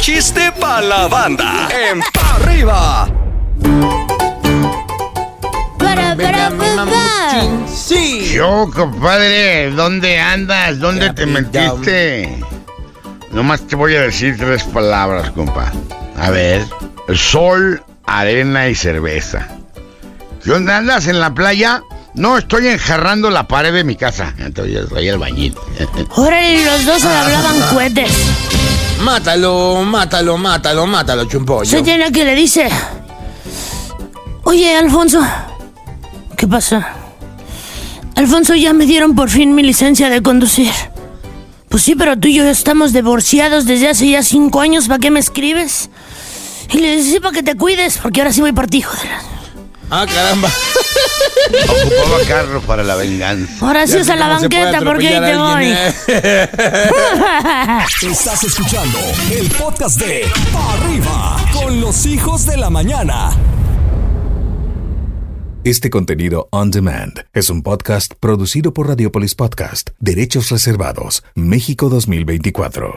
chiste pa' la banda. En pa' arriba. Para, para, para. Sí. Yo, compadre, ¿dónde andas? ¿Dónde te metiste? Nomás te voy a decir tres palabras, compa. A ver, sol, arena y cerveza. ¿Qué onda andas en la playa? No, estoy enjarrando la pared de mi casa. Entonces, soy el bañil. Órale, los dos hablaban cohetes. Mátalo, mátalo, mátalo, mátalo, chumpollo. Se tiene que le dice. Oye, Alfonso. ¿Qué pasa? Alfonso, ya me dieron por fin mi licencia de conducir. Pues sí, pero tú y yo estamos divorciados desde hace ya cinco años. ¿Para qué me escribes? Y le decía para que te cuides, porque ahora sí voy por ti, hijo de la- Ah, caramba. Ocupaba carro para la venganza. Ahora sí Ya es sé a la banqueta, porque ahí te voy. ¿eh? Estás escuchando el podcast de Pa' arriba con los hijos de la mañana. Este contenido on demand es un podcast producido por Radiopolis Podcast, Derechos Reservados, México 2024.